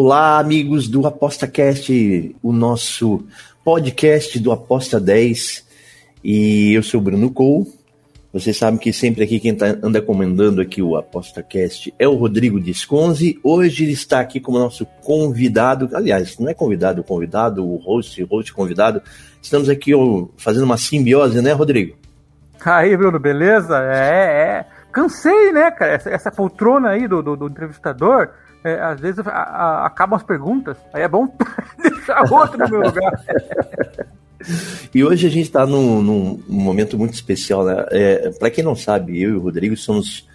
Olá, amigos do ApostaCast, o nosso podcast do Aposta 10. E eu sou o Bruno Cole. Vocês sabem que sempre aqui quem tá, anda comandando aqui o ApostaCast é o Rodrigo Disconzi. Hoje ele está aqui como nosso convidado. Aliás, não é convidado, convidado, o host, host convidado. Estamos aqui ó, fazendo uma simbiose, né, Rodrigo? Aí, Bruno, beleza? É, é. Cansei, né, cara? Essa, essa poltrona aí do, do, do entrevistador, é, às vezes a, a, acabam as perguntas. Aí é bom deixar outro no meu lugar. E hoje a gente está num, num, momento muito especial, né? É, Para quem não sabe, eu e o Rodrigo somos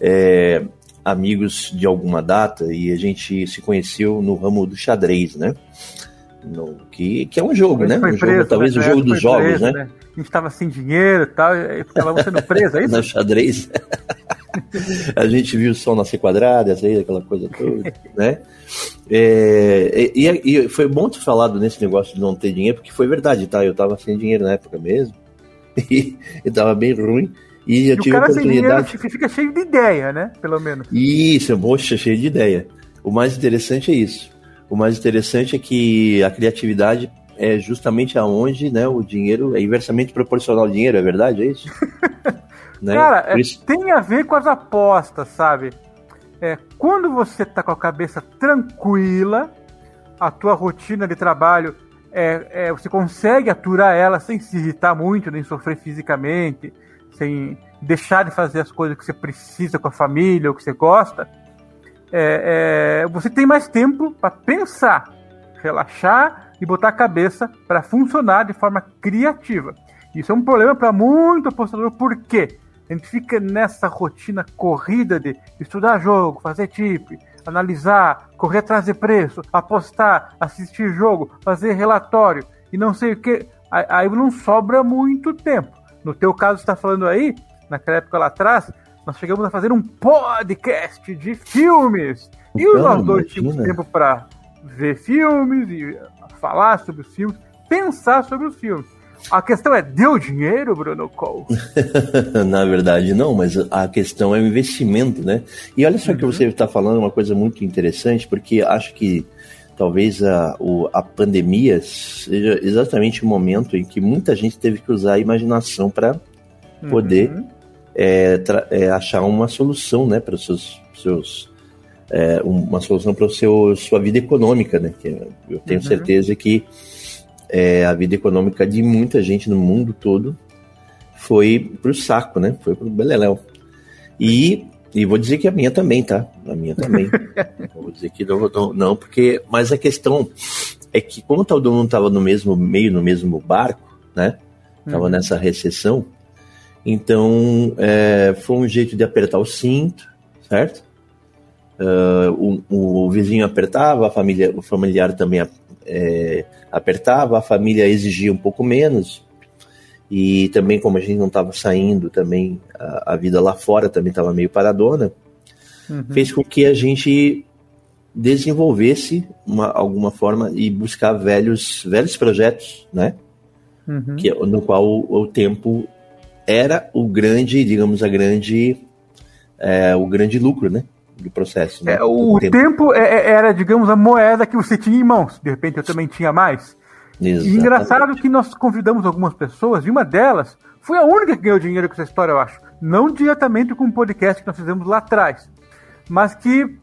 é, amigos de alguma data e a gente se conheceu no ramo do xadrez, né? No, que, que é um jogo, né? Um preso, jogo, talvez né? o jogo dos jogos, preso, né? né? A gente estava sem dinheiro e tal, e ficava sendo preso, é isso? no xadrez. A gente viu o sol nascer quadrado, essa aí, aquela coisa toda, né? É, e, e, foi bom ter falado nesse negócio de não ter dinheiro, porque foi verdade, tá? Eu tava sem dinheiro na época mesmo, e, e tava bem ruim. E eu E o tive a cara sem dinheiro oportunidade. fica cheio de ideia, né? Pelo menos. Isso, poxa, cheio de ideia. O mais interessante é isso. O mais interessante é que a criatividade é justamente aonde né, o dinheiro é inversamente proporcional ao dinheiro, é verdade? É isso? Né? Cara, é, isso- tem a ver com as apostas, sabe? É, quando você tá com a cabeça tranquila, a tua rotina de trabalho, é, é, você consegue aturar ela sem se irritar muito, nem sofrer fisicamente, sem deixar de fazer as coisas que você precisa com a família ou que você gosta, é, é, você tem mais tempo para pensar, relaxar e botar a cabeça para funcionar de forma criativa. Isso é um problema para muito apostador, por quê? A gente fica nessa rotina corrida de estudar jogo, fazer tip, analisar, correr atrás de preço, apostar, assistir jogo, fazer relatório e não sei o que. Aí não sobra muito tempo. No teu caso, você está falando aí, naquela época lá atrás, nós chegamos a fazer um podcast de filmes. E Então, nós dois tínhamos tempo para ver filmes e falar sobre os filmes, pensar sobre os filmes. A questão é, deu dinheiro, Bruno Cole? Na verdade, não, mas a questão é o investimento, né? E olha só que Uhum. você está falando uma coisa muito interessante, porque acho que talvez a, o- a pandemia seja exatamente o momento em que muita gente teve que usar a imaginação para poder Uhum. é, tra- é, achar uma solução, né, para os seus, seus é, uma solução para seu sua vida econômica, né? Que eu tenho Uhum. certeza que é, a vida econômica de muita gente no mundo todo foi pro saco, né? Foi pro beleléu. E, e vou dizer que a minha também, tá? A minha também. Vou dizer que não, não, não, porque. Mas a questão é que, como todo mundo estava no mesmo meio, no mesmo barco, né? Tava Uhum. nessa recessão. Então, é, foi um jeito de apertar o cinto, certo? Ah, o, o vizinho apertava, a família, o familiar também é, apertava, a família exigia um pouco menos. E também, como a gente não estava saindo, também a, a vida lá fora também estava meio paradona, Uhum. fez com que a gente desenvolvesse uma, alguma forma e buscar velhos, velhos projetos, né? Uhum. que, no qual o, o tempo era o grande, digamos, a grande, é, o grande lucro, né, do processo. Né? É, o tempo, é- é- era, digamos, a moeda que você tinha em mãos. De repente eu também tinha mais. E Exatamente. engraçado que nós convidamos algumas pessoas, e uma delas foi a única que ganhou dinheiro com essa história, eu acho. Não diretamente com o podcast que nós fizemos lá atrás, mas que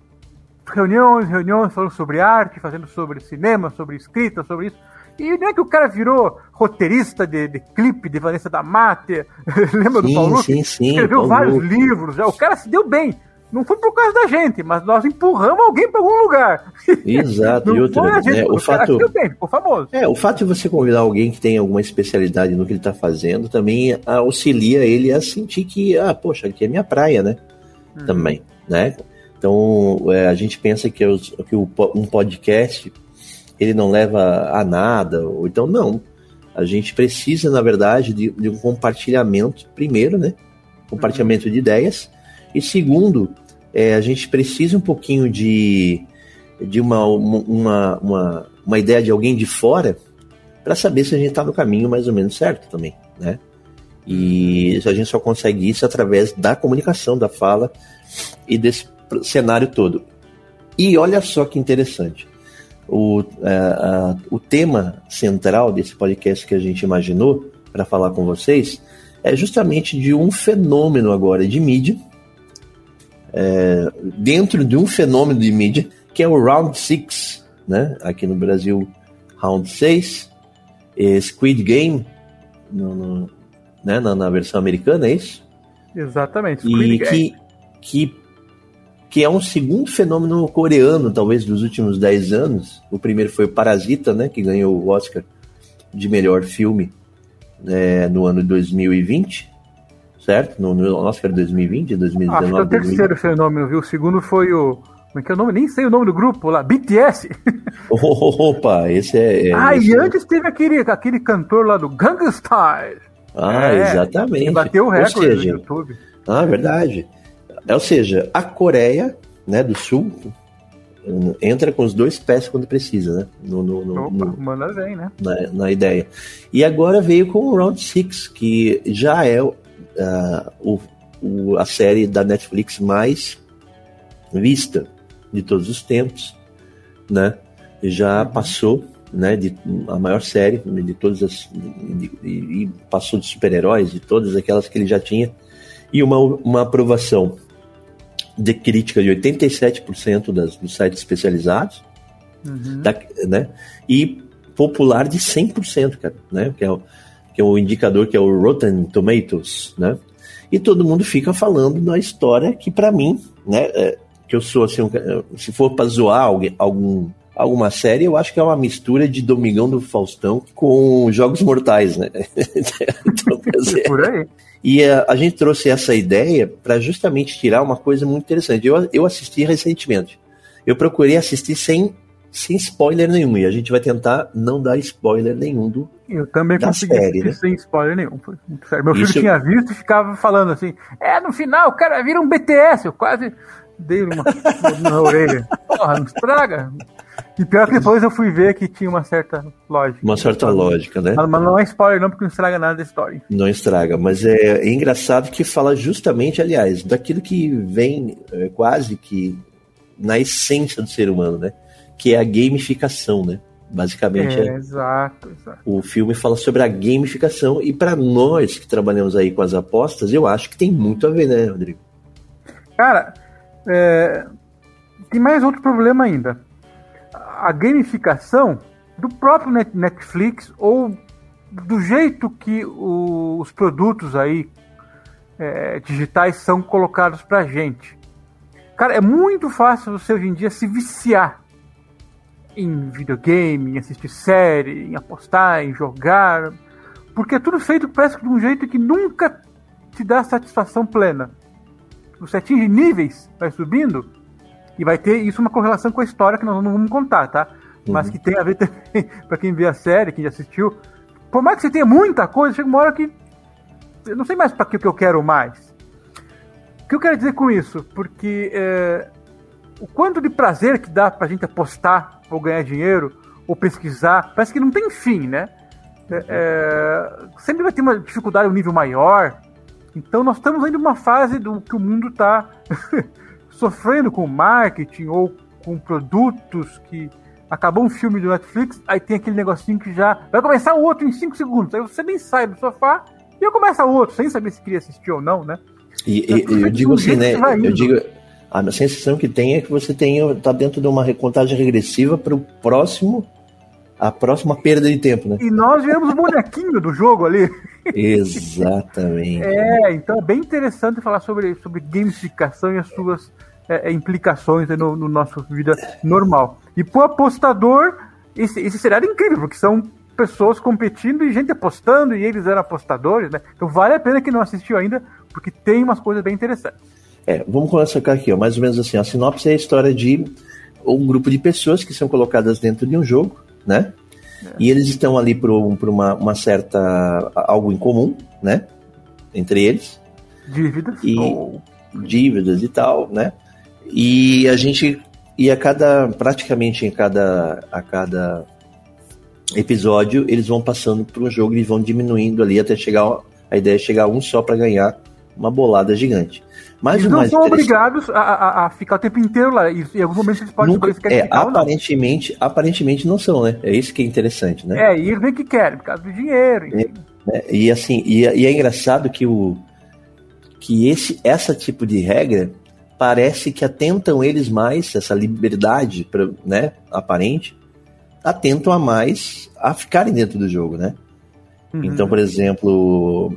reuniões, reuniões falando sobre arte, fazendo sobre cinema, sobre escrita, sobre isso. E não é que o cara virou roteirista de, de clipe de Vanessa da Mata, lembra do Sim, Paulo? sim, sim, Escreveu Paulo vários Luque. livros, já. o cara se deu bem. Não foi por causa da gente, mas nós empurramos alguém para algum lugar. Exato, e outra, a gente, né, o fato, bem, ficou famoso. é, o fato de você convidar alguém que tem alguma especialidade no que ele está fazendo também auxilia ele a sentir que, ah, poxa, aqui é minha praia, né? Uhum. Também, né? Então, é, a gente pensa que, os, que o, um podcast ele não leva a nada, ou então não. A gente precisa, na verdade, de, de um compartilhamento, primeiro, né? Compartilhamento uhum. de ideias, e segundo, é, a gente precisa um pouquinho de, de uma, uma, uma, uma ideia de alguém de fora para saber se a gente está no caminho mais ou menos certo também, né? E a gente só consegue isso através da comunicação, da fala e desse cenário todo. E olha só que interessante. O, é, a, o tema central desse podcast que a gente imaginou para falar com vocês é justamente de um fenômeno agora de mídia, é, dentro de um fenômeno de mídia que é o Round 6, né? aqui no Brasil, Round 6, é Squid Game, no, no, né? na, na, versão americana, é isso? Exatamente. Squid e Game. que, que que é um segundo fenômeno coreano, talvez, dos últimos 10 anos. O primeiro foi o Parasita, né, que ganhou o Oscar de melhor filme é, no ano de 2020, certo? No, no Oscar 2020, 2019. Acho que é o terceiro 2020. fenômeno, viu? O segundo foi o. Como é que é o nome? Nem sei o nome do grupo lá, BTS. Opa, esse é. é ah, esse e é... antes teve aquele, aquele cantor lá do Gangnam Style. Ah, é, exatamente. bateu o recorde seja, no YouTube. Ah, verdade. É, ou seja, a Coreia né, do Sul entra com os dois pés quando precisa, né? No, no, no, Opa, no manda bem, né? Na, na, ideia. E agora veio com o Round Six, que já é uh, o, o, a série da Netflix mais vista de todos os tempos, né? Já uhum. passou, né? De, a maior série de todas as. E passou de super-heróis, de todas aquelas que ele já tinha. E uma, uma aprovação de crítica de 87% das, dos sites especializados, uhum. da, né? E popular de 100%, cara, né? Que é, que é o indicador que é o Rotten Tomatoes, né? E todo mundo fica falando da história que para mim, né? É, que eu sou assim, um, se for para zoar alguém, algum alguma série, eu acho que é uma mistura de Domingão do Faustão com Jogos Mortais, né? então, dizer, Por aí. E a, a gente trouxe essa ideia para justamente tirar uma coisa muito interessante. Eu, eu assisti recentemente. Eu procurei assistir sem, sem spoiler nenhum. E a gente vai tentar não dar spoiler nenhum do. Eu também da consegui série, né? sem spoiler nenhum. Meu filho Isso... tinha visto e ficava falando assim: é, no final o cara vira um BTS. Eu quase dei uma na orelha. Porra, não estraga. E pior que depois eu fui ver que tinha uma certa lógica. Uma certa lógica, né? Mas, não é spoiler não, porque não estraga nada da história. Não estraga, mas é, é engraçado que fala justamente, aliás, daquilo que vem é, quase que na essência do ser humano, né? Que é a gamificação, né? Basicamente. É, é, exato, exato. O filme fala sobre a gamificação e para nós que trabalhamos aí com as apostas, eu acho que tem muito a ver, né, Rodrigo? Cara, é, tem mais outro problema ainda a gamificação do próprio Netflix ou do jeito que o, os produtos aí é, digitais são colocados pra gente. Cara, é muito fácil você hoje em dia se viciar em videogame, em assistir série, em apostar, em jogar, porque é tudo feito parece de um jeito que nunca te dá satisfação plena. Você atinge níveis, vai subindo, e vai ter isso uma correlação com a história que nós não vamos contar, tá? Uhum. Mas que tem a ver também, pra quem vê a série, quem já assistiu. Por mais que você tenha muita coisa, chega uma hora que. Eu não sei mais para que, que eu quero mais. O que eu quero dizer com isso? Porque é, o quanto de prazer que dá pra gente apostar ou ganhar dinheiro, ou pesquisar, parece que não tem fim, né? É, é, sempre vai ter uma dificuldade, um nível maior. Então nós estamos ainda numa fase do que o mundo está sofrendo com marketing ou com produtos que acabou um filme do Netflix, aí tem aquele negocinho que já vai começar o outro em 5 segundos. Aí você nem sai do sofá e o outro, sem saber se queria assistir ou não, né? E, e eu digo assim, né? Eu digo, a sensação que tem é que você tem, tá dentro de uma recontagem regressiva para o próximo, a próxima perda de tempo, né? E nós viramos o bonequinho do jogo ali. Exatamente. é, então é bem interessante falar sobre, sobre gamificação e as suas é, é, implicações no, no nossa vida normal. E pro apostador, esse, esse cenário é incrível, porque são pessoas competindo e gente apostando, e eles eram apostadores, né? Então vale a pena que não assistiu ainda, porque tem umas coisas bem interessantes. É, vamos colocar aqui, ó, mais ou menos assim. A sinopse é a história de um grupo de pessoas que são colocadas dentro de um jogo, né? É. E eles estão ali por, por uma, uma, certa. algo em comum, né? Entre eles. Dívidas. E, ou... Dívidas e tal, né? E a gente. E a cada. praticamente em cada. a cada episódio, eles vão passando por um jogo e vão diminuindo ali até chegar. A ideia é chegar a um só para ganhar uma bolada gigante. Mas eles não são obrigados a, a, a, ficar o tempo inteiro lá. E em alguns momentos eles podem Nunca, se é, ficar aparentemente, não. aparentemente não são, né? É isso que é interessante, né? É, e eles vêm que querem, por causa do dinheiro. É, é, e assim, e, e, é engraçado que o que esse essa tipo de regra parece que atentam eles mais essa liberdade, pra, né, aparente, atentam a mais a ficarem dentro do jogo, né? Uhum. Então, por exemplo,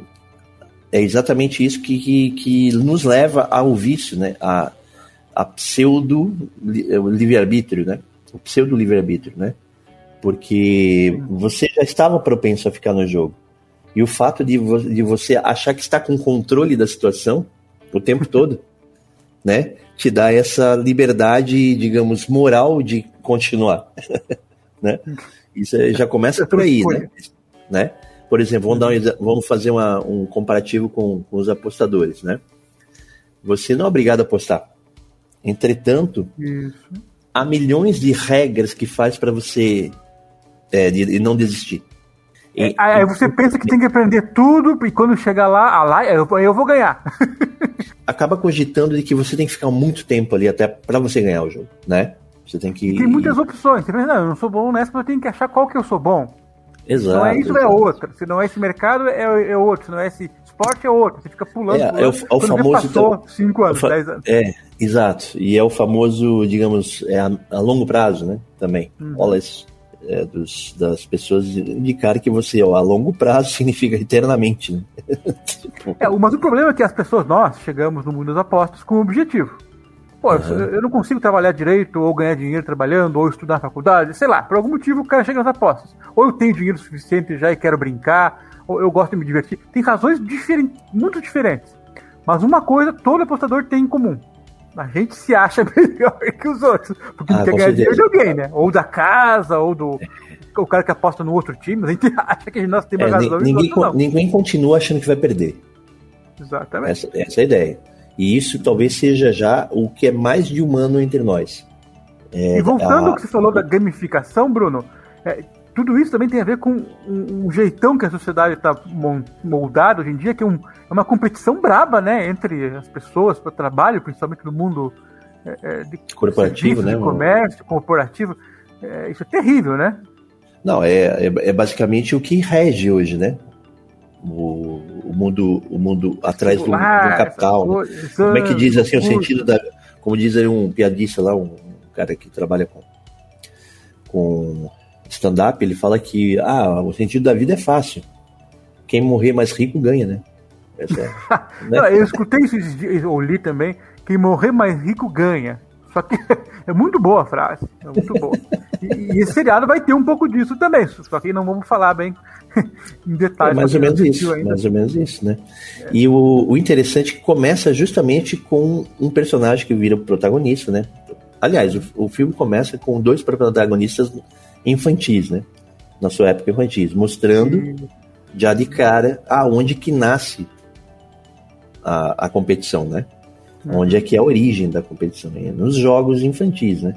é exatamente isso que, que, que nos leva ao vício, né? A, a pseudo é, livre-arbítrio, né? O pseudo livre-arbítrio, né? Porque você já estava propenso a ficar no jogo. E o fato de, vo de você achar que está com controle da situação o tempo todo, né? Te dá essa liberdade, digamos, moral de continuar, né? Isso é, já começa por aí, né? né? Por exemplo, vamos, dar um, vamos fazer uma, um comparativo com, com, os apostadores, né? Você não é obrigado a apostar. Entretanto, Isso. há milhões de regras que faz para você é, de, de, não desistir. E, aí você pensa que tem que aprender tudo e quando chegar lá, ah, lá eu, eu vou ganhar. acaba cogitando de que você tem que ficar muito tempo ali até para você ganhar o jogo, né? Você tem que. tem muitas opções. Você pensa, não, eu não sou bom nessa, mas eu tenho que achar qual que eu sou bom. Exato. Não é isso, exato. é outro. Se não é esse mercado, é, é outro. Se não é esse esporte, é outro. Você fica pulando. É, pulando, é o, é o famoso. Passou 5 anos, 10 anos. É, exato. E é o famoso, digamos, é a, a longo prazo, né? Também. Hum. Olha isso. É, dos, das pessoas indicarem que você, ó, a longo prazo significa eternamente, né? tipo... é, mas o problema é que as pessoas, nós, chegamos no mundo das apostas com um objetivo. Pô, uhum. eu não consigo trabalhar direito, ou ganhar dinheiro trabalhando, ou estudar na faculdade, sei lá, por algum motivo o cara chega nas apostas. Ou eu tenho dinheiro suficiente já e quero brincar, ou eu gosto de me divertir. Tem razões diferentes, muito diferentes. Mas uma coisa todo apostador tem em comum. A gente se acha melhor que os outros. Porque ah, quer ganhar dinheiro de alguém, né? Ou da casa, ou do. O cara que aposta no outro time, a gente acha que nós temos é, razão. Ninguém, ninguém continua achando que vai perder. Exatamente. Essa, essa é a ideia. E isso talvez seja já o que é mais de humano entre nós. É, e voltando a... ao que você falou da gamificação, Bruno, é, tudo isso também tem a ver com um, um jeitão que a sociedade está moldada hoje em dia, que é, um, é, uma competição braba, né, entre as pessoas para trabalho, principalmente no mundo é, é de corporativo, né, de comércio, corporativo. É, isso é terrível, né? Não, é, é, é basicamente o que rege hoje, né? O, o mundo o mundo atrás do, do capital. Né? Como é que diz assim o sentido da. Como diz aí um piadista lá, um cara que trabalha com, com stand-up, ele fala que ah, o sentido da vida é fácil. Quem morrer mais rico ganha, né? É, né? Eu escutei isso, ou li também, quem morrer mais rico ganha. Só que é muito boa a frase. É muito boa. E, e, esse seriado vai ter um pouco disso também. Só que não vamos falar bem em. É mais ou menos isso. Ainda. Mais ou menos isso, né? É. E o, o interessante é que começa justamente com um personagem que vira o protagonista, né? Aliás, o, o filme começa com dois protagonistas infantis, né? Na sua época infantis, mostrando Sim. já de cara aonde que nasce a, a competição, né? onde é que é a origem da competição, é nos jogos infantis, né?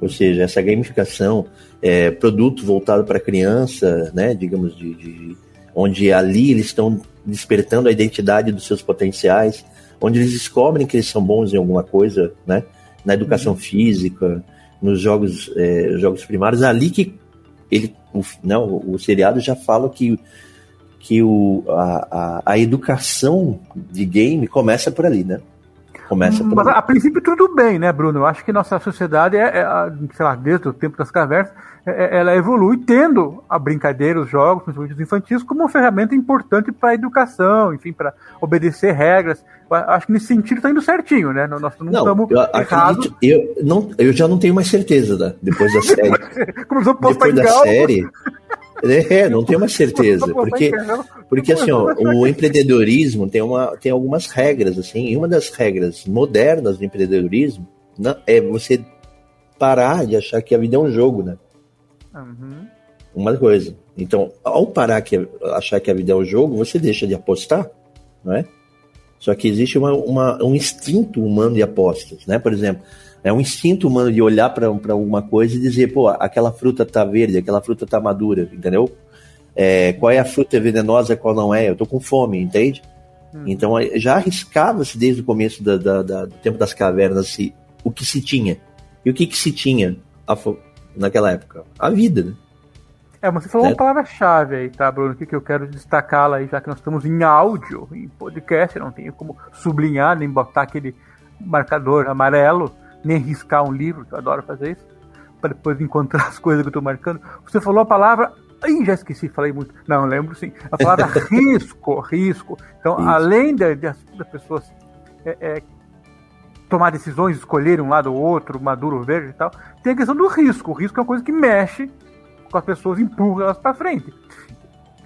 Ou seja, essa gamificação, é, produto voltado para criança, né? Digamos, de, de, onde ali eles estão despertando a identidade dos seus potenciais, onde eles descobrem que eles são bons em alguma coisa, né? Na educação uhum. física, nos jogos, é, jogos primários, ali que ele, o, não, né, o, o seriado já fala que que o, a, a, a educação de game começa por ali, né? Começa por... Mas a, princípio tudo bem, né, Bruno? Eu acho que nossa sociedade é, é sei lá, desde o tempo das cavernas, é, é, ela evolui tendo a brincadeira, os jogos, principalmente os infantis, como uma ferramenta importante para a educação, enfim, para obedecer regras. Eu acho que nesse sentido está indo certinho, né? Nós não, não estamos errados. Eu, não, eu já não tenho mais certeza da, depois da série. Começou a depois da série. É, não tenho uma certeza. Porque, porque assim, ó, o empreendedorismo tem, uma, tem algumas regras, assim, e uma das regras modernas do empreendedorismo é você parar de achar que a vida é um jogo, né? Uhum. Uma coisa. Então, ao parar de achar que a vida é um jogo, você deixa de apostar, não é? Só que existe uma, uma, um instinto humano de apostas, né? Por exemplo, é um instinto humano de olhar para alguma coisa e dizer, pô, aquela fruta tá verde, aquela fruta tá madura, entendeu? É, qual é a fruta venenosa, qual não é? Eu tô com fome, entende? Hum. Então já arriscava-se desde o começo da, da, da, do tempo das cavernas se, o que se tinha. E o que, que se tinha a, naquela época? A vida, né? É, mas você falou é. uma palavra-chave aí, tá, Bruno? Que, que eu quero destacá-la aí, já que nós estamos em áudio, em podcast, não tenho como sublinhar, nem botar aquele marcador amarelo nem riscar um livro, que eu adoro fazer isso, para depois encontrar as coisas que eu estou marcando. Você falou a palavra. Ih, já esqueci, falei muito. Não, lembro sim. A palavra risco, risco. Então, isso. além das pessoas é, é, tomar decisões, escolherem um lado ou outro, maduro ou verde e tal, tem a questão do risco. O risco é uma coisa que mexe com as pessoas, empurra elas para frente.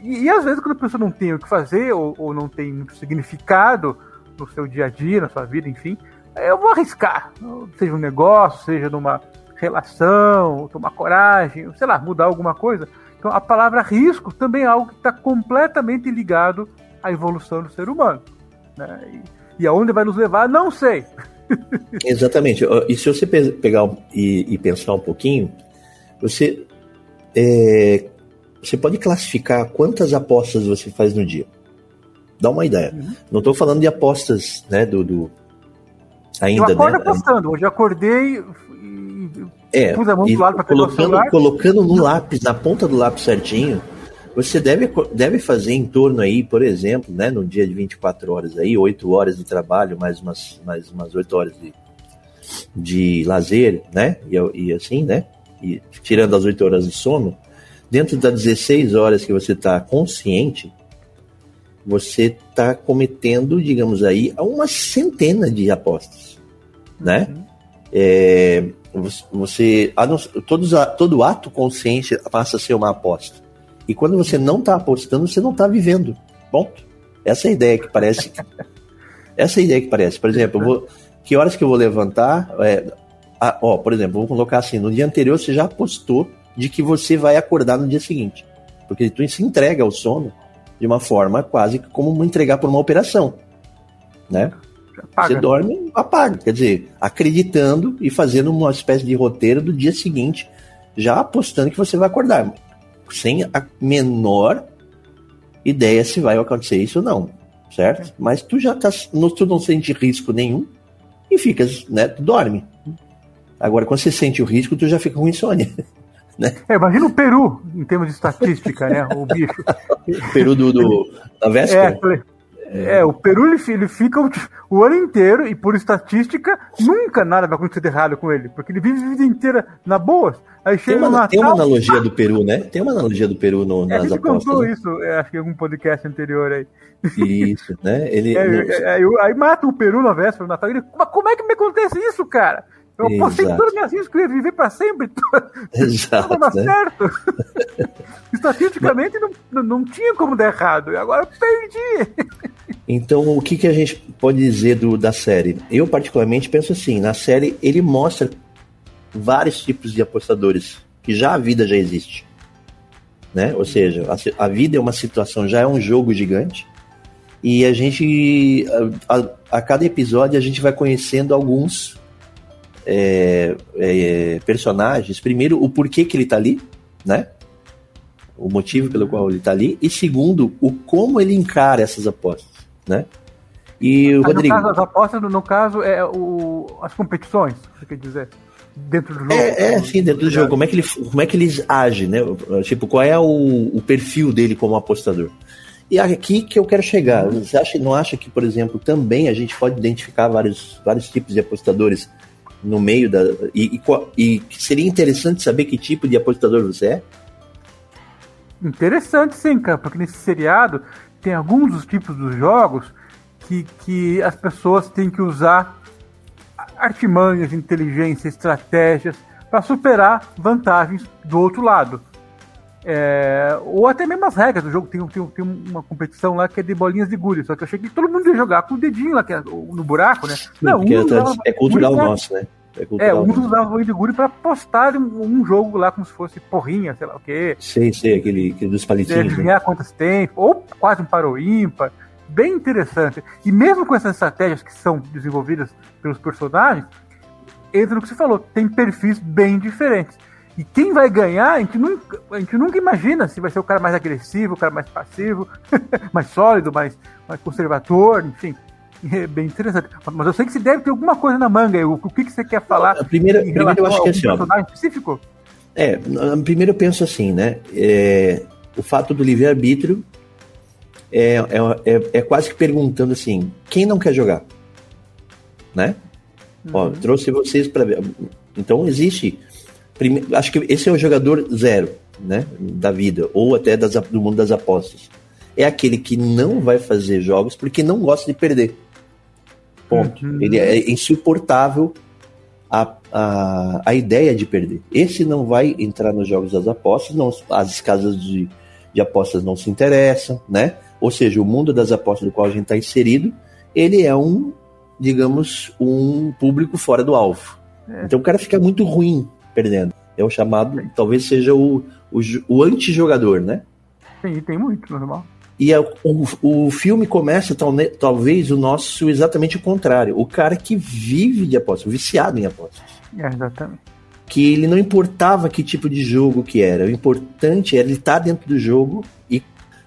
E, e, às vezes, quando a pessoa não tem o que fazer ou, ou não tem muito significado no seu dia a dia, na sua vida, enfim, eu vou arriscar. Seja um negócio, seja numa relação, tomar coragem, sei lá, mudar alguma coisa. Então a palavra risco também é algo que está completamente ligado à evolução do ser humano. Né? E, e aonde vai nos levar, não sei. Exatamente. E se você pegar e, e pensar um pouquinho, você, é, você pode classificar quantas apostas você faz no dia. Dá uma ideia. Uhum. Não estou falando de apostas né, do, do Ainda, eu acordo né? apostando. Hoje acordei e é, pus a mão do lado para colocando, colocando no lápis, na ponta do lápis certinho, você deve, deve fazer em torno aí, por exemplo, né, no dia de 24 horas aí, 8 horas de trabalho, mais umas, mais umas 8 horas de, de lazer, né? E, e assim, né? E tirando as 8 horas de sono, dentro das 16 horas que você está consciente, você está cometendo, digamos aí, uma centena de apostas, né? Uhum. É, você, todos, todo ato consciente passa a ser uma aposta. E quando você não está apostando, você não está vivendo. Ponto. Essa é a ideia que parece. essa é a ideia que parece. Por exemplo, vou, que horas que eu vou levantar? É, ah, ó, por exemplo, vou colocar assim: no dia anterior você já apostou de que você vai acordar no dia seguinte. Porque tu se entrega ao sono de uma forma quase como entregar por uma operação, né? Apaga. Você dorme, apaga. Quer dizer, acreditando e fazendo uma espécie de roteiro do dia seguinte, já apostando que você vai acordar, sem a menor ideia se vai acontecer isso ou não, certo? É. Mas tu já tá, tu não sente risco nenhum e ficas, né? Tu dorme. Agora, quando você sente o risco, tu já fica com insônia. Né? É, imagina o Peru, em termos de estatística, né? O bicho. Peru do, do da véspera? É, é, o Peru ele, ele fica o, o, ano inteiro e por estatística nunca nada vai acontecer de errado com ele, porque ele vive a vida inteira na boa. Aí chega tem, uma, Natal, tem uma analogia do Peru, né? Tem uma analogia do Peru no, nas é, a gente apostas. contou né? isso, é, acho que em algum podcast anterior aí. Isso, né? Ele, é, é, é aí mata o Peru na véspera do Natal. Ele, mas como é que me acontece isso, cara? Eu apostei todas as minhas riscos que eu ia viver para sempre. Exato. Não né? certo. Estatisticamente não, não tinha como dar errado. E agora eu perdi. Então, o que, que a gente pode dizer do, da série? Eu, particularmente, penso assim: na série ele mostra vários tipos de apostadores, que já a vida já existe. Né? Ou seja, a, a vida é uma situação, já é um jogo gigante. E a gente, a, a cada episódio, a gente vai conhecendo alguns é, é, personagens, primeiro, o porquê que ele tá ali, né? O motivo pelo qual ele tá ali, e segundo, o como ele encara essas apostas, né? E o Rodrigo. No caso, as apostas, no, caso, é o, as competições, você quer dizer? Dentro do jogo. É, é sim, dentro do jogo. Como é que, ele, como é que eles agem, né? Tipo, qual é o, o perfil dele como apostador? E aqui que eu quero chegar. Você acha, não acha que, por exemplo, também a gente pode identificar vários, vários tipos de apostadores no meio da. E, e, e, seria interessante saber que tipo de apostador você é? Interessante, sim, cara, porque nesse seriado tem alguns dos tipos dos jogos que, que as pessoas têm que usar artimanhas, inteligência, estratégias para superar vantagens do outro lado. É, ou até mesmo as regras do jogo. Tem, tem, tem, uma competição lá que é de bolinhas de gude, só que eu achei que todo mundo ia jogar com o dedinho lá, é no buraco, né? Não, Não é, é cultural nosso, né? É, é uns usavam bolinha de gude pra postar um, um, jogo lá como se fosse porrinha, sei lá o quê. Sei, sei, aquele, aquele dos palitinhos. Adivinhar né? quantos tem, ou quase um para o ímpar. Bem interessante. E mesmo com essas estratégias que são desenvolvidas pelos personagens, entra no que você falou, tem perfis bem diferentes. E quem vai ganhar, a gente, nunca, a gente nunca imagina se vai ser o cara mais agressivo, o cara mais passivo, mais sólido, mais, mais conservador, enfim. É bem interessante. Mas eu sei que você deve ter alguma coisa na manga. O, o que, que você quer falar? A primeira, primeiro eu acho que é assim, personagem específico? É, primeiro eu penso assim, né? É, o fato do livre-arbítrio é, é, é, é, quase que perguntando assim: quem não quer jogar? Né? Uhum. Ó, trouxe vocês para ver. Então existe Prime... Acho que esse é o jogador zero, né? Da vida, ou até das, do mundo das apostas. É aquele que não vai fazer jogos porque não gosta de perder. Ponto. Uhum. Ele é insuportável a, a, a ideia de perder. Esse não vai entrar nos jogos das apostas, não, as casas de, de apostas não se interessam, né? Ou seja, o mundo das apostas do qual a gente está inserido, ele é um, digamos, um público fora do alvo. É. Então o cara fica muito ruim perdendo. É o chamado, talvez seja o, o, o antijogador, né? Sim, tem muito, normal. E a, o, o filme começa tal, talvez o nosso exatamente o contrário. O cara que vive de apostas, viciado em apostas. É, exatamente. Que ele não importava que tipo de jogo que era. O importante era ele estar dentro do jogo e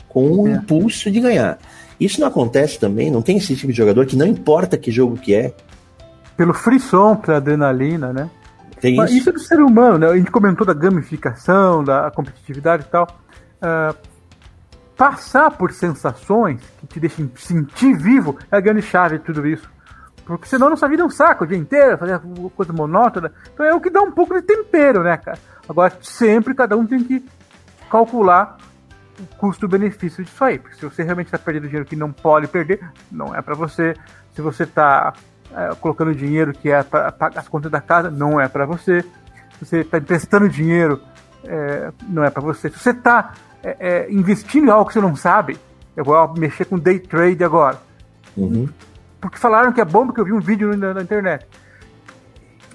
com o é. impulso de ganhar. Isso não acontece também, não tem esse tipo de jogador que não importa que jogo que é. Pelo frisson, pela adrenalina, né? Tem isso. isso é do ser humano, né? A gente comentou da gamificação, da competitividade e tal. Uh, passar por sensações que te deixem sentir vivo é a grande chave de tudo isso. Porque senão nossa vida é um saco o dia inteiro, fazer coisa monótona. Então é o que dá um pouco de tempero, né, cara? Agora, sempre cada um tem que calcular o custo-benefício disso aí. Porque se você realmente está perdendo dinheiro que não pode perder, não é para você. Se você está é, colocando dinheiro que é para pagar as contas da casa, não é para você. Se você está emprestando dinheiro, é, não é para você. Se você está é, é, investindo em algo que você não sabe, eu vou mexer com day trade agora. Uhum. Porque falaram que é bom, porque eu vi um vídeo na, na, internet.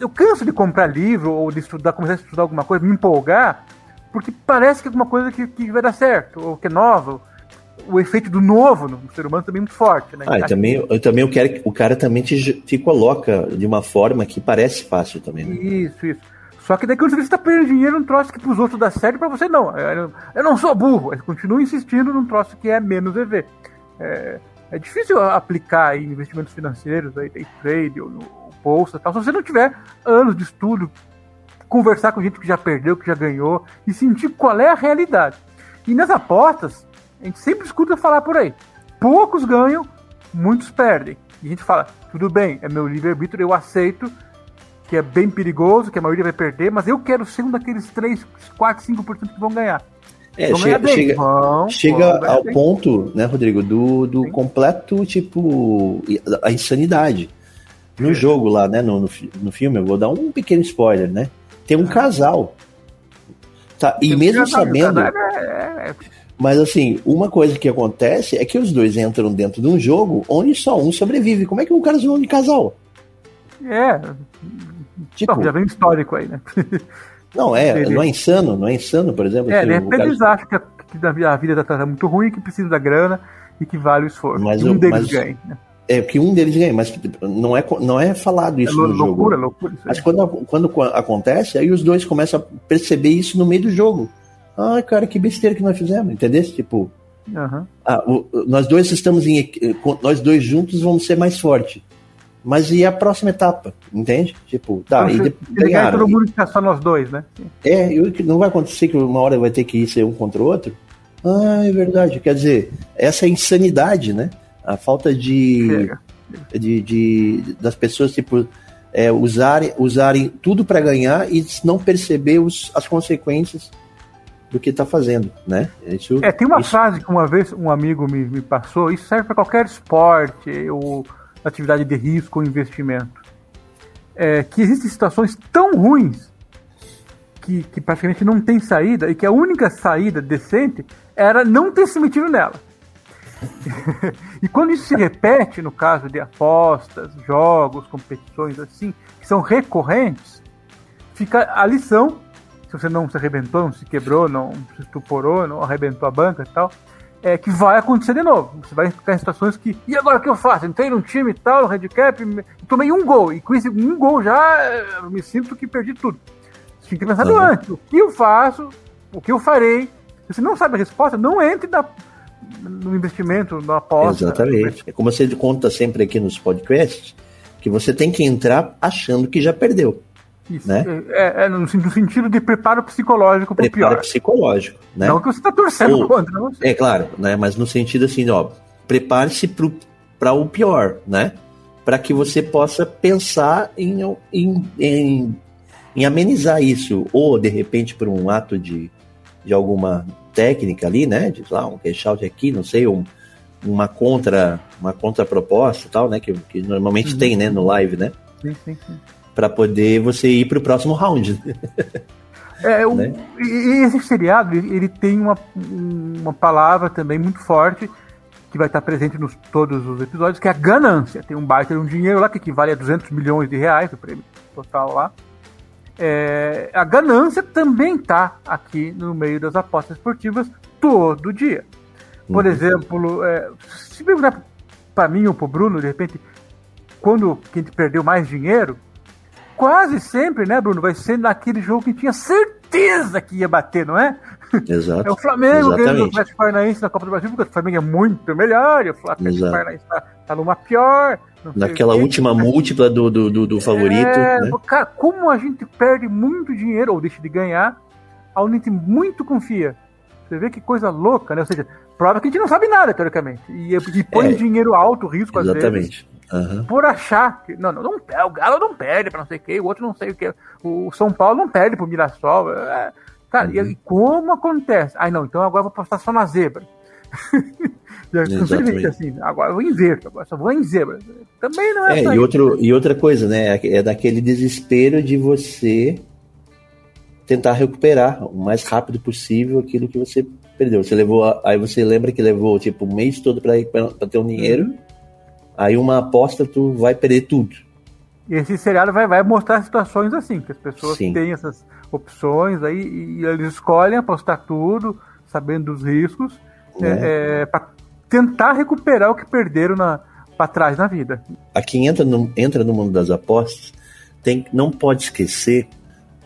Eu canso de comprar livro ou de estudar, começar a estudar alguma coisa, me empolgar, porque parece que é alguma coisa que, que vai dar certo, ou que é nova, o efeito do novo no ser humano também é muito forte, né? Ah, eu também, eu também eu quero que o cara também te, te coloca de uma forma que parece fácil também, né? Isso, isso. Só que daí quando você está perdendo dinheiro num troço que pros outros dá certo, para você não. Eu, eu, não sou burro. Ele continua insistindo num troço que é menos EV. É, é difícil aplicar aí investimentos financeiros, aí, day trade ou no bolsa tal, se você não tiver anos de estudo, conversar com gente que já perdeu, que já ganhou e sentir qual é a realidade. E nas apostas, a gente sempre escuta falar por aí. Poucos ganham, muitos perdem. E a gente fala, tudo bem, é meu livre-arbítrio, eu aceito que é bem perigoso, que a maioria vai perder, mas eu quero ser um daqueles 3, 4, 5% que vão ganhar. É, chega, chega, vão, chega vão ao bem. ponto, né, Rodrigo, do, do completo, tipo, a insanidade. No é. jogo lá, né, no, no, no, filme, eu vou dar um pequeno spoiler, né? Tem um ah. casal. Tá, e mesmo sabendo... É, é, mas assim, uma coisa que acontece é que os dois entram dentro de um jogo onde só um sobrevive. Como é que um cara se de casal? É. Tipo, Bom, já vem histórico aí, né? Não, é, não é insano, não é insano, por exemplo. É, assim, de repente cara... eles acham que a, que a vida tá muito ruim, que precisa da grana e que vale o esforço. Mas, um deles mas, ganha. Né? É, que um deles ganha, mas não é, não é falado isso é no loucura, jogo. Loucura, mas quando, quando acontece, aí os dois começam a perceber isso no meio do jogo. Ah, cara, que besteira que nós fizemos, entendeu? Tipo, uhum. ah, o, nós dois estamos em. Nós dois juntos vamos ser mais fortes. Mas e a próxima etapa, entende? Tipo, tá, então, e de, ganharam. todo mundo ficar só nós dois, né? É, eu, não vai acontecer que uma hora vai ter que ir ser um contra o outro. Ah, é verdade. Quer dizer, essa é insanidade, né? A falta de. De, de, das pessoas, tipo, é, usarem, usarem tudo para ganhar e não perceber os, as consequências do que está fazendo, né? Isso, é, tem uma isso... frase que uma vez um amigo me, me passou, isso serve para qualquer esporte ou atividade de risco ou investimento. É, que existem situações tão ruins que, que praticamente não tem saída e que a única saída decente era não ter se metido nela. e quando isso se repete, no caso de apostas, jogos, competições assim, que são recorrentes, fica a lição. Se você não se arrebentou, não se quebrou, não se estuporou, não arrebentou a banca e tal, é que vai acontecer de novo. Você vai ficar em situações que. E agora o que eu faço? Entrei num time e tal, no handicap, tomei um gol. E com esse um gol já me sinto que perdi tudo. Você tem que pensar uhum. antes. O que eu faço? O que eu farei? Se você não sabe a resposta, não entre na, no investimento, na aposta. Exatamente. É como você conta sempre aqui nos podcasts, que você tem que entrar achando que já perdeu. Isso. Né? É, é, no, sentido de preparo psicológico para o pior. Preparo psicológico, né? Não que você está torcendo Ou, contra. Não é claro, né? Mas no sentido assim, ó, prepare-se para o pior, né? Para que você possa pensar em, em, em, em, amenizar isso, ou de repente por um ato de, de alguma técnica ali, né? De lá, um cash out aqui, não sei, um, uma contra uma contraproposta tal, né? Que, que normalmente uhum. tem, né? No live, né? Sim, sim, sim para poder você ir para o próximo round. É, o, né? e esse seriado ele tem uma, uma palavra também muito forte que vai estar presente nos todos os episódios, que é a ganância. Tem um baita de um dinheiro lá que equivale a 200 milhões de reais, o prêmio total lá. É, a ganância também está aqui no meio das apostas esportivas todo dia. Por uhum. exemplo, é, se perguntar para mim ou para o Bruno, de repente, quando que a gente perdeu mais dinheiro, quase sempre, né, Bruno, vai ser naquele jogo que tinha certeza que ia bater, não é? Exato. É o Flamengo ganhando o Atlético Paranaense na Copa do Brasil, porque o Flamengo é muito melhor, e o Atlético Paranaense tá, tá numa pior. Naquela última múltipla do, do, do, do favorito. É, né? Cara, como a gente perde muito dinheiro, ou deixa de ganhar, a gente muito confia. Você vê que coisa louca, né? Ou seja, prova que a gente não sabe nada, teoricamente. E, e põe é, dinheiro alto, risco exatamente. às vezes. Uhum. Por achar que. Não, não, não, o Galo não perde pra não sei o que, o outro não sei o que. O São Paulo não perde pro Mirassol. É, cara, uhum. e como acontece? Ai, não, então agora eu vou postar só na zebra. assim, agora eu vou inverto, agora só vou em zebra. Também não é. é e, outro, e outra coisa, né? É daquele desespero de você tentar recuperar o mais rápido possível aquilo que você perdeu. Você levou. Aí você lembra que levou tipo um mês todo para ter um dinheiro. Uhum Aí uma aposta tu vai perder tudo. E esse seriado vai, vai mostrar situações assim, que as pessoas Sim. têm essas opções aí e eles escolhem apostar tudo, sabendo dos riscos, é. é, é para tentar recuperar o que perderam para trás na vida. A quem entra no, entra no mundo das apostas tem, não pode esquecer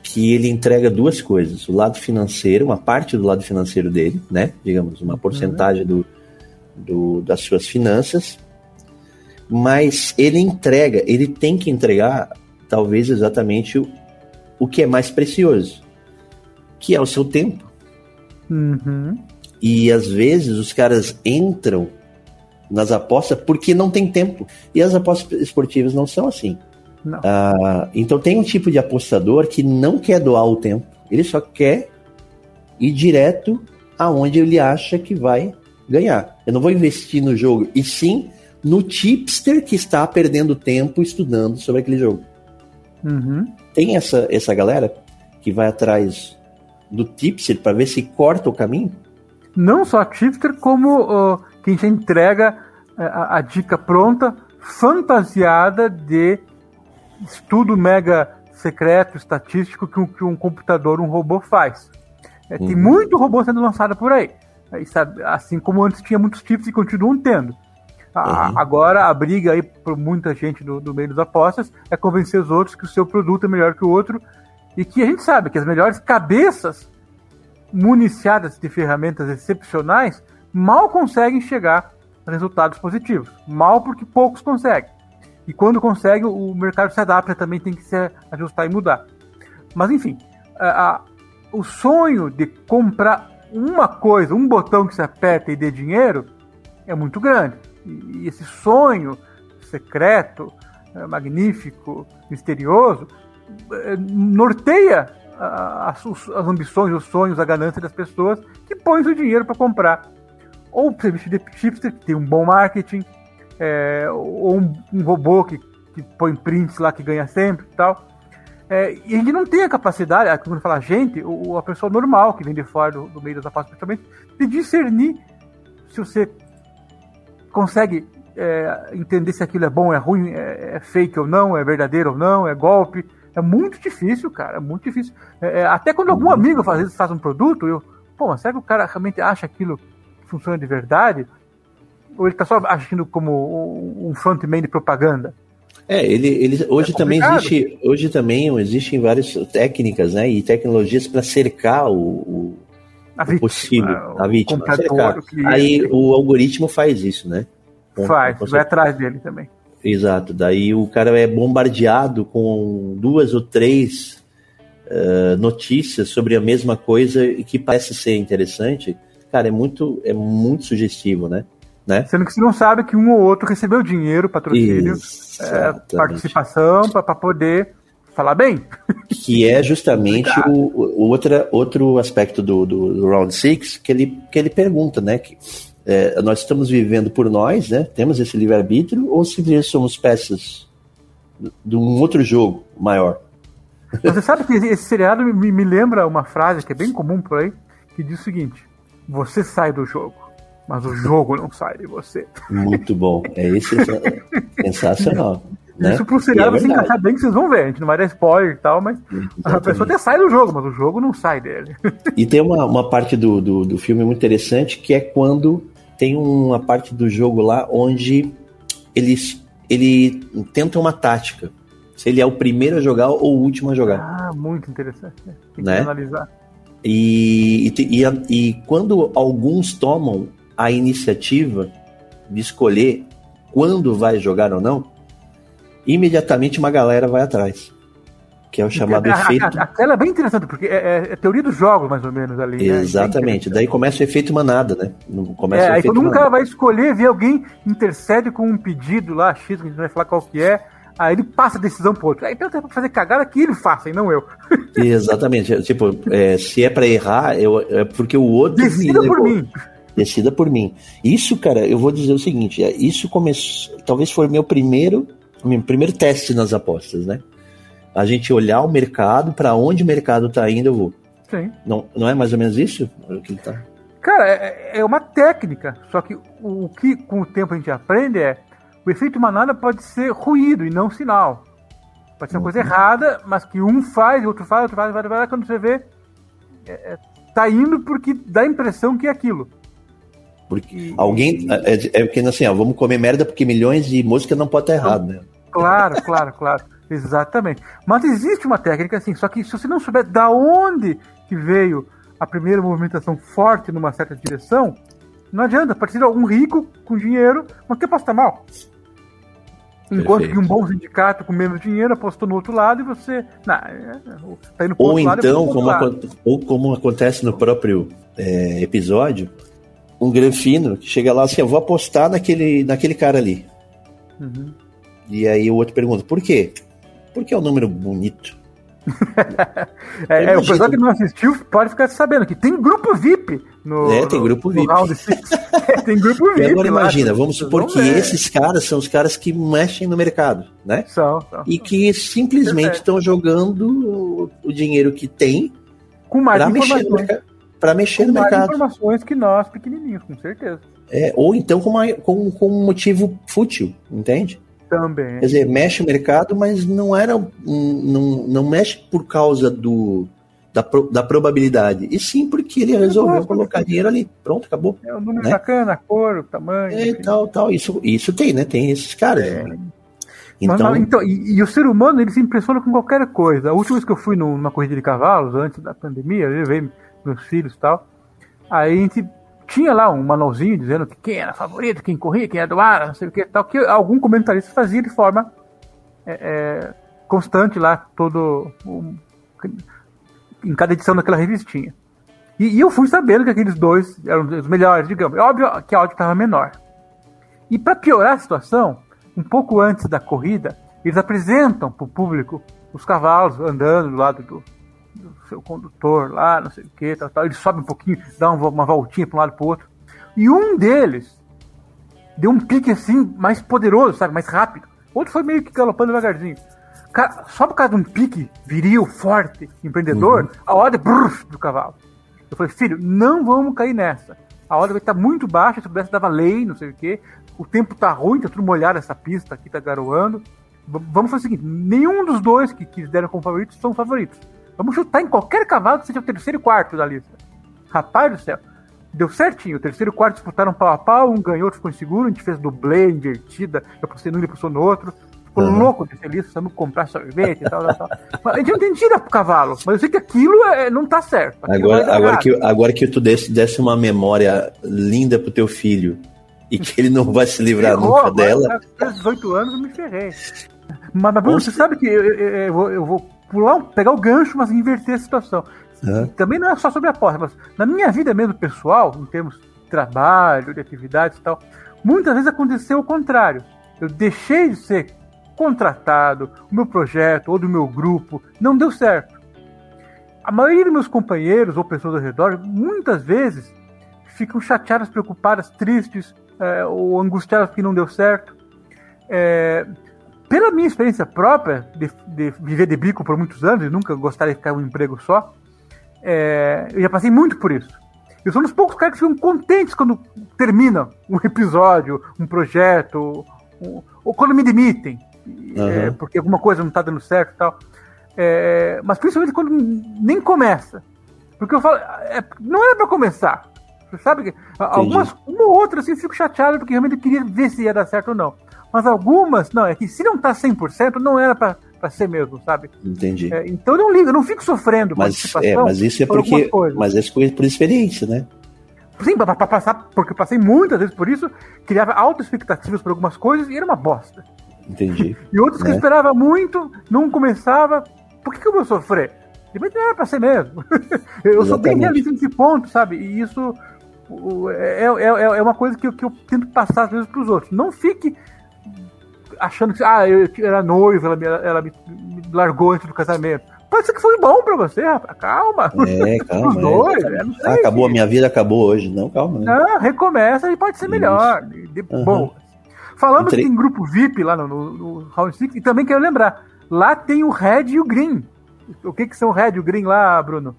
que ele entrega duas coisas: o lado financeiro, uma parte do lado financeiro dele, né? Digamos, uma porcentagem uhum. do, do, das suas finanças, mas ele entrega, ele tem que entregar talvez exatamente o, o que é mais precioso, que é o seu tempo. Uhum. E às vezes os caras entram nas apostas porque não tem tempo. E as apostas esportivas não são assim. Ah, então tem um tipo de apostador que não quer doar o tempo, ele só quer ir direto aonde ele acha que vai ganhar. Eu não vou investir no jogo, e sim no tipster que está perdendo tempo estudando sobre aquele jogo. Uhum. Tem essa, essa galera que vai atrás do tipster para ver se corta o caminho? Não só tipster, como uh, quem já entrega uh, a, a, dica pronta, fantasiada de estudo mega secreto, estatístico que um, que um computador, um robô faz. É, uhum. Tem muito robô sendo lançado por aí. sabe, assim como antes tinha muitos tipos e continuam tendo. Uhum. Agora a briga aí por muita gente do, do meio das apostas é convencer os outros que o seu produto é melhor que o outro e que a gente sabe que as melhores cabeças municiadas de ferramentas excepcionais mal conseguem chegar a resultados positivos. Mal porque poucos conseguem. E quando consegue, o mercado se adapta, também tem que se ajustar e mudar. Mas enfim, a, a, o sonho de comprar uma coisa, um botão que se aperta e dê dinheiro, é muito grande e esse sonho secreto, é, magnífico, misterioso, é, norteia as, as ambições, os sonhos, a ganância das pessoas que põem o dinheiro para comprar. Ou o serviço de chipster, que tem um bom marketing, é, ou um, um, robô que, que põe prints lá que ganha sempre e tal. É, e a gente não tem a capacidade, quando fala gente, o, a pessoa normal que vem de fora do, do meio das apostas, principalmente, de discernir se você consegue é, entender se aquilo é bom, é ruim, é, é, fake ou não, é verdadeiro ou não, é golpe. É muito difícil, cara, é muito difícil. É, é até quando algum amigo faz, faz um produto, eu, pô, mas será que o cara realmente acha aquilo que funciona de verdade? Ou ele tá só agindo como um frontman de propaganda? É, ele, ele hoje é também existe, hoje também existem várias técnicas, né, e tecnologias para cercar o, o, a vítima, possível, a vítima, cercar. Aí o algoritmo faz isso, né? Faz, vai atrás dele também. Exato, daí o cara é bombardeado com duas ou três uh, notícias sobre a mesma coisa e que parece ser interessante. Cara, é muito, é muito sugestivo, né? Né? Sendo que você não sabe que um ou outro recebeu dinheiro, patrocínio, é, participação para poder falar bem. Que é justamente o, o, outra, outro aspecto do, do, do Round Six que ele, que ele pergunta, né? Que, é, nós estamos vivendo por nós, né? Temos esse livre-arbítrio ou simplesmente somos peças de um outro jogo maior? Você sabe que esse seriado me, me lembra uma frase que é bem comum por aí, que diz o seguinte: você sai do jogo mas o jogo não sai de você. Muito bom. É esse sensacional. Né? Isso pro seriado é se encaixar bem que vocês vão ver. A gente não vai dar spoiler e tal, mas Exatamente. a pessoa até sai do jogo, mas o jogo não sai dele. E tem uma, uma parte do, do, do filme muito interessante que é quando tem uma parte do jogo lá onde eles ele tenta uma tática. Se ele é o primeiro a jogar ou o último a jogar. Ah, muito interessante. Tem que né? analisar. E, e, e, e, quando alguns tomam a iniciativa de escolher quando vai jogar ou não, imediatamente uma galera vai atrás. Que é o chamado a, efeito. A, aquela é bem interessante, porque é, é, teoria dos jogos, mais ou menos, ali. Né? Exatamente. Né? Daí começa o efeito manada, né? Começa é, aí quando um cara vai escolher, ver alguém intercede com um pedido lá, X, que a gente vai falar qual que é, aí ele passa a decisão pro outro. Aí tem que fazer cagada que ele faça, e não eu. Exatamente. tipo, é, se é para errar, eu, é porque o outro. Decida por mim decida por mim. Isso, cara, eu vou dizer o seguinte: é, isso começou, talvez foi meu primeiro, meu primeiro teste nas apostas, né? A gente olhar o mercado, para onde o mercado tá indo, eu vou. Sim. Não, não é mais ou menos isso? Que tá... Cara, é, é uma técnica, só que o, que com o tempo a gente aprende é o efeito manada pode ser ruído e não sinal. Pode ser uma coisa uhum. errada, mas que um faz, outro faz, outro faz, vai, vai, vai, quando você vê, é, é, tá indo porque dá a impressão que é aquilo. Porque alguém. É, é, é que assim, ó, vamos comer merda porque milhões de músicas não pode estar errado, né? Claro, claro, claro. Exatamente. Mas existe uma técnica assim, só que se você não souber da onde que veio a primeira movimentação forte numa certa direção, não adianta. Pode ser algum rico com dinheiro, mas que aposta mal. Enquanto Perfeito. que um bom sindicato com menos dinheiro apostou no outro lado e você. Não, é, tá indo ou então, como, ou como acontece no próprio é, episódio, um granfino que chega lá assim, eu vou apostar naquele, naquele cara ali. Uhum. E aí o outro pergunta, por quê? Porque é um número bonito. é, é, o pessoal que não assistiu pode ficar sabendo que tem grupo VIP no. É, tem grupo VIP. é, tem grupo VIP. E agora imagina, lá, vamos supor que ver. esses caras são os caras que mexem no mercado, né? São, são E que simplesmente estão jogando o, dinheiro que tem com mais mexer no mercado para mexer com no mais mercado. informações que nós, pequenininhos, com certeza. É, ou então com, uma, com, com um motivo fútil, entende? Também. Quer dizer, mexe o mercado, mas não era. Não, não mexe por causa do, da, pro, da probabilidade. E sim porque ele resolveu colocar dinheiro ali. Pronto, acabou. É o número né? bacana, cor, o tamanho. É, tal, tal. Isso, isso tem, né? Tem esses caras. É. Então, mas, então e, e, o ser humano ele se impressiona com qualquer coisa. A última vez que eu fui numa corrida de cavalos, antes da pandemia, eu levei meus filhos e tal. Aí a gente tinha lá um manualzinho dizendo que quem era favorito, quem corria, quem era do ar, não sei o que tal, que algum comentarista fazia de forma é, é, constante lá, todo. Um, em cada edição daquela revistinha. E, e, eu fui sabendo que aqueles dois eram os melhores, digamos. É óbvio que a áudio estava menor. E para piorar a situação, um pouco antes da corrida, eles apresentam para o público os cavalos andando do lado do, do seu condutor lá, não sei o que, tal, tal. Ele sobe um pouquinho, dá uma, uma voltinha para um lado para o outro. E um deles deu um pique assim, mais poderoso, sabe? Mais rápido. O outro foi meio que galopando devagarzinho. cara, só por causa de um pique viril, forte, empreendedor, uhum. a ordem bruf, do cavalo. Eu falei, filho, não vamos cair nessa. A ordem vai estar muito baixa, se pudesse dava lei, não sei o quê. O tempo tá ruim, tá tudo molhado essa pista aqui, tá garoando. Vamos fazer o seguinte: nenhum dos dois que, que deram como favoritos são favoritos. Vamos chutar em qualquer cavalo que seja o terceiro e quarto da lista. Rapaz do céu. Deu certinho. O terceiro e quarto disputaram pau a pau, um ganhou, outro ficou inseguro, a gente fez dublê, invertida, eu postei num, ele postou no outro. Ficou uhum. louco de feliz, precisamos comprar sorvete e tal, tal, tal. Mas a gente não tem tira pro cavalo, mas eu sei que aquilo é, não tá certo. Agora, agora, que, agora que tu desse, desse uma memória linda pro teu filho e que ele não vai se livrar Ferrou, nunca dela. Aos 18 anos eu me ferrei. Mas, mas Bruno, você sabe que eu, eu, eu, vou, eu vou pular, pegar o gancho, mas inverter a situação. Uhum. Também não é só sobre aposta, mas na minha vida mesmo pessoal, em termos de trabalho, de atividades e tal, muitas vezes aconteceu o contrário. Eu deixei de ser contratado, o meu projeto ou do meu grupo não deu certo. A maioria dos meus companheiros ou pessoas ao redor, muitas vezes, ficam chateadas, preocupadas, tristes é, ou angustiadas porque não deu certo. É, pela minha experiência própria, de, de, viver de bico por muitos anos e nunca gostar de ficar em um emprego só, é, eu já passei muito por isso. Eu sou um dos poucos caras que ficam contentes quando termina um episódio, um projeto, um, ou quando me demitem, uhum. é, porque alguma coisa não está dando certo e tal. É, mas principalmente quando nem começa. Porque eu falo, é, não era para começar. Você sabe que algumas, uma ou outra assim, eu fico chateado porque realmente eu queria ver se ia dar certo ou não. Mas algumas, não, é que se não tá 100%, não era para para ser mesmo, sabe? Entendi. É, então eu não ligo, eu não fico sofrendo. Mas, é, mas isso é porque. Mas isso é por experiência, né? Sim, para passar, porque eu passei muitas vezes por isso, criava altas expectativas por algumas coisas e era uma bosta. Entendi. e outros que eu né? esperava muito, não começava. Por que, que eu vou sofrer? Depois não era para ser mesmo. eu Exatamente. sou bem realista nesse ponto, sabe? E isso é, é, é, é uma coisa que eu, que eu tento passar às vezes para os outros. Não fique achando que ah, eu era noivo, ela, me, ela me, me largou antes do casamento. Pode ser que foi bom pra você, rapaz. Calma. É, calma. Os dois, é. ah, acabou, a minha vida acabou hoje. Não, calma. Né? Não, recomeça e pode ser melhor. De, uhum. Bom. Falando Entre... que tem grupo VIP lá no, no, no Round 6, e também quero lembrar, lá tem o Red e o Green. O que que são o Red e o Green lá, Bruno?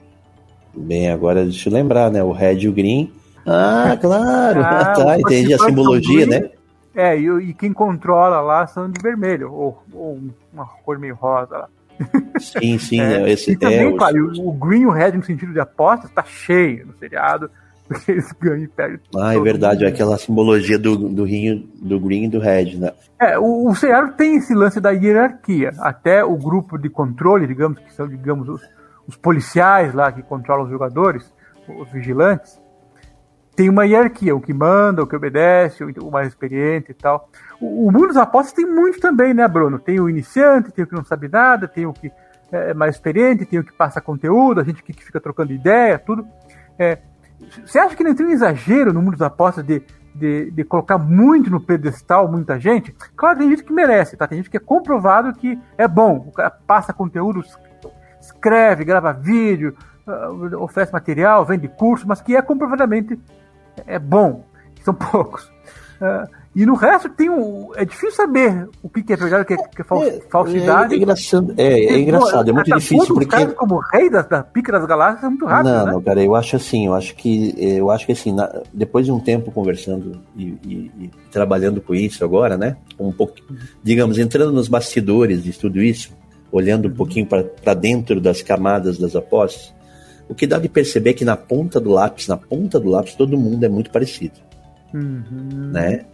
Bem, agora deixa eu lembrar, né? O Red e o Green. Ah, claro. Ah, tá, entendi a simbologia, né? É, e, e, quem controla lá são de vermelho, ou, ou uma cor meio rosa lá. Sim, sim, é, né, esse e também, é, claro, o, o green e o red no sentido de apostas tá cheio no seriado, porque eles ganham e perdem. Ah, é verdade, mundo. aquela simbologia do, do, rinho, do green e do red, né? É, o, o seriado tem esse lance da hierarquia, até o grupo de controle, digamos, que são, digamos, os, os policiais lá que controlam os jogadores, os vigilantes, tem uma hierarquia, o que manda, o que obedece, o mais experiente e tal. O, o mundo das apostas tem muito também, né, Bruno? Tem o iniciante, tem o que não sabe nada, tem o que é mais experiente, tem o que passa conteúdo, a gente que fica trocando ideia, tudo. É, você acha que não tem um exagero no mundo das apostas de, de, de, colocar muito no pedestal muita gente? Claro, tem gente que merece, tá? Tem gente que é comprovado que é bom. O cara passa conteúdo, escreve, grava vídeo, ah, oferece material, vende curso, mas que é comprovadamente é bom, são poucos. Uh, e no resto tem um. É difícil saber o que, é verdade, o que é, que é é, falsidade. É, é, engraçado, é, é engraçado, é muito difícil porque. como rei da, da pica das galáxias é muito rápido. Não, né? não, cara, eu acho assim, eu acho que eu acho que assim, na, depois de um tempo conversando e, e, e, trabalhando com isso agora, né? Um pouco, digamos, entrando nos bastidores de tudo isso, olhando um pouquinho para dentro das camadas das apostas, o que dá de perceber é que na ponta do lápis, na ponta do lápis, todo mundo é muito parecido. Uhum. Né?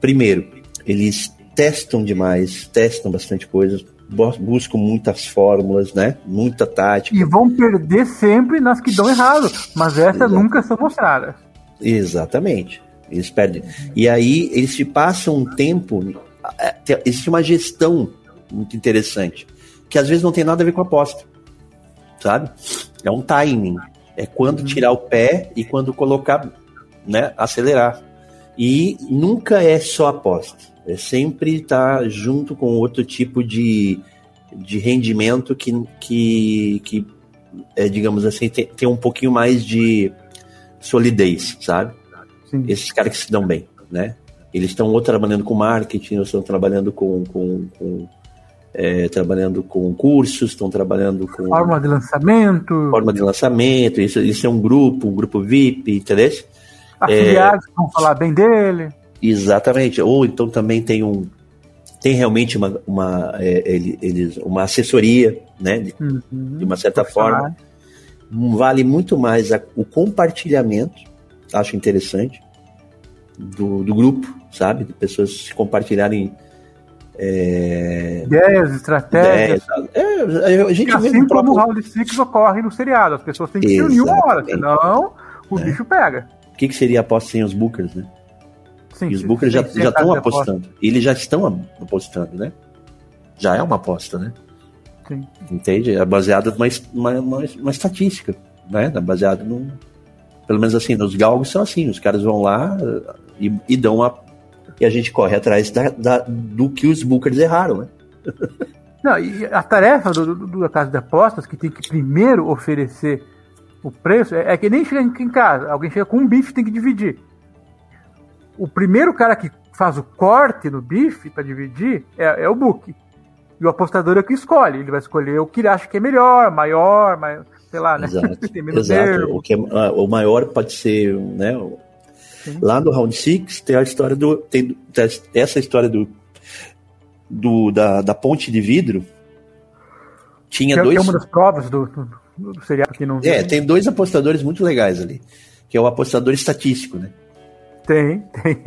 Primeiro, eles testam demais, testam bastante coisas, buscam muitas fórmulas, né? Muita tática. E vão perder sempre nas que dão errado, mas essas nunca são mostradas. Exatamente. Eles perdem. E aí eles te passam um tempo. É, existe uma gestão muito interessante, que às vezes não tem nada a ver com a aposta. Sabe? É um timing. É quando uhum. tirar o pé e quando colocar, né, acelerar. E nunca é só aposta. É sempre estar tá junto com outro tipo de, de rendimento que, que, que é, digamos assim, tem, tem um pouquinho mais de solidez, sabe? Sim. Esses caras que se dão bem, né? Eles estão ou trabalhando com marketing, ou estão trabalhando com, com, com é, trabalhando com cursos, estão trabalhando com. Forma de lançamento. Forma de lançamento, isso, isso é um grupo, um grupo VIP, entendeu? Afiliados é, vão falar bem dele. Exatamente. Ou então também tem um. Tem realmente uma, uma, é, eles, uma assessoria, né? De, uhum, de uma certa forma. Vale muito mais a, o compartilhamento, acho interessante, do, do grupo, sabe? De pessoas se compartilharem é... Ideias, estratégias. Ideias. É, a gente assim como próprio... o round six ocorre no seriado. As pessoas têm que se unir uma hora, senão o é. bicho pega. O que, que seria aposta sem os bookers, né? Sim, e os bookers já estão apostando. Eles já estão apostando, né? Já é uma aposta, né? Sim. Entende? É baseado numa, numa, numa estatística, né? É baseado no. Pelo menos assim, nos galgos são assim, os caras vão lá e, e dão a e a gente corre atrás da, da, do que os bookers erraram, né? Não, e a tarefa do, do, da casa de apostas, que tem que primeiro oferecer o preço, é, é que nem chega em casa, alguém chega com um bife tem que dividir. O primeiro cara que faz o corte no bife para dividir é, é, o book. E o apostador é o que escolhe. Ele vai escolher o que ele acha que é melhor, maior, maior sei lá, né? Exato. Exato. O, que é, ah, o maior pode ser né, Lá no Round Six tem a história do. Tem essa história do. do da, da ponte de vidro. Tinha que, dois. Que é uma das provas do, do, do seriado que não. É, tem dois apostadores muito legais ali. Que é o apostador estatístico, né? Tem, tem.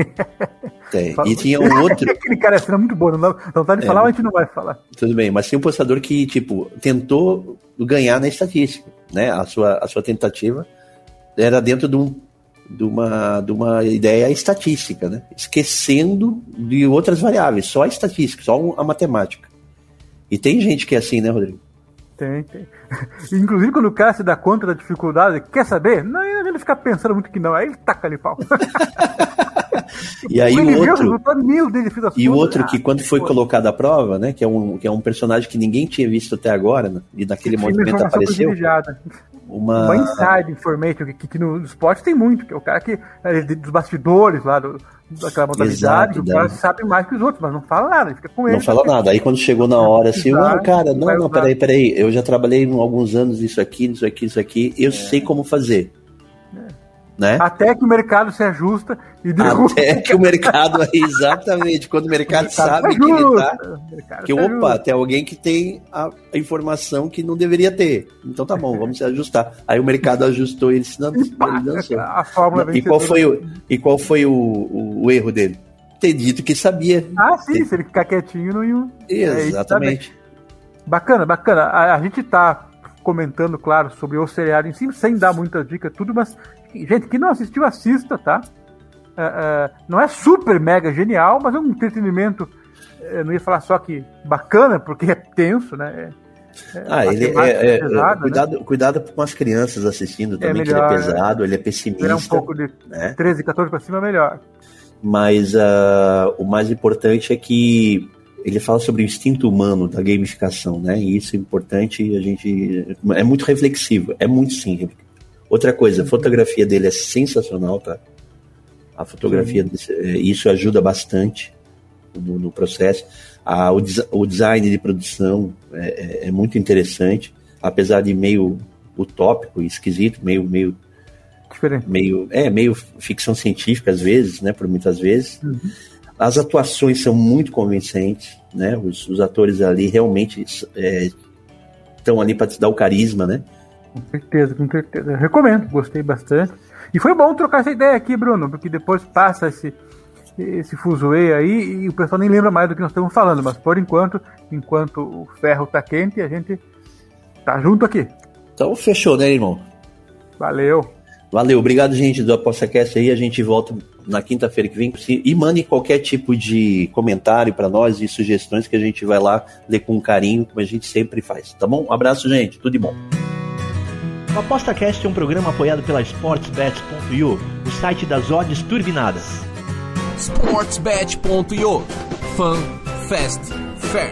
Tem. E tinha um outro. Aquele cara é muito bom, não, não tá de é, falar, mas a gente não vai falar. Tudo bem, mas tem um apostador que, tipo, tentou ganhar na estatística, né? A sua, a sua tentativa era dentro de um de uma, de uma ideia estatística, né? esquecendo de outras variáveis, só a estatística, só a matemática. E tem gente que é assim, né, Rodrigo? Tem, tem. Inclusive, quando o cara se dá conta da dificuldade, quer saber? Não, ele fica pensando muito que não, aí ele taca ali pau. e aí o outro, e o outro que quando foi colocado à prova, né, que é um que é um personagem que ninguém tinha visto até agora, né, e naquele movimento apareceu uma, uma inside information que, que, no esporte tem muito, que é o cara que é dos bastidores lá do, daquela modalidade, Exato, o cara sabe mais que os outros, mas não fala nada, ele fica com ele. Não fala nada. Aí quando chegou na hora assim, não, cara, não, não, peraí, peraí, eu já trabalhei alguns anos isso aqui, isso aqui, isso aqui, eu é. sei como fazer. Né? Até que o mercado se ajusta e derruba. Até que o mercado, exatamente, quando o mercado, o mercado sabe que ele tá. Que opa, tem alguém que tem a, informação que não deveria ter. Então tá bom, vamos se ajustar. Aí o mercado ajustou e ele se dançou. A fórmula e qual foi o E qual foi o, o, o, erro dele? Ter dito que sabia. Ah, sim, se ele ficar quietinho não ia. É exatamente. É bacana, bacana. A, a gente tá comentando, claro, sobre o seriado em si, sem dar muitas dicas, tudo, mas gente que não assistiu, assista, tá? É, é, não é super mega genial, mas é um entretenimento. Eu não ia falar só que bacana, porque é tenso, né? É, ah, ele é, é, pesado, cuidado, né? cuidado com as crianças assistindo também, melhor, que ele é pesado, ele é pessimista. Ele é um pouco de né? 13, 14 para cima, melhor. Mas uh, o mais importante é que ele fala sobre o instinto humano da gamificação, né? E isso é importante, a gente é muito reflexivo, é muito sim. Outra coisa, a fotografia dele é sensacional, tá? A fotografia, desse, é, isso ajuda bastante no, no processo. A, o, o, design de produção é, é, é, muito interessante, apesar de meio utópico esquisito, meio meio Diferente. meio é meio ficção científica às vezes, né? Por muitas vezes. Uhum as atuações são muito convincentes, né? Os, os atores ali realmente estão é, ali para te dar o carisma, né? Com certeza, com certeza. Eu recomendo, gostei bastante. E foi bom trocar essa ideia aqui, Bruno, porque depois passa esse, esse fuzuê aí e o pessoal nem lembra mais do que nós estamos falando. Mas por enquanto, enquanto o ferro tá quente, a gente tá junto aqui. Então fechou, né, irmão? Valeu. Valeu, obrigado, gente, do ApostaCast aí. A gente volta na quinta-feira que vem. E mande qualquer tipo de comentário para nós e sugestões que a gente vai lá ler com carinho, como a gente sempre faz. Tá bom? Um abraço, gente. Tudo de bom. O ApostaCast é um programa apoiado pela SportsBet.io, o site das odds turbinadas. SportsBet.io Fun, Fast, Fair.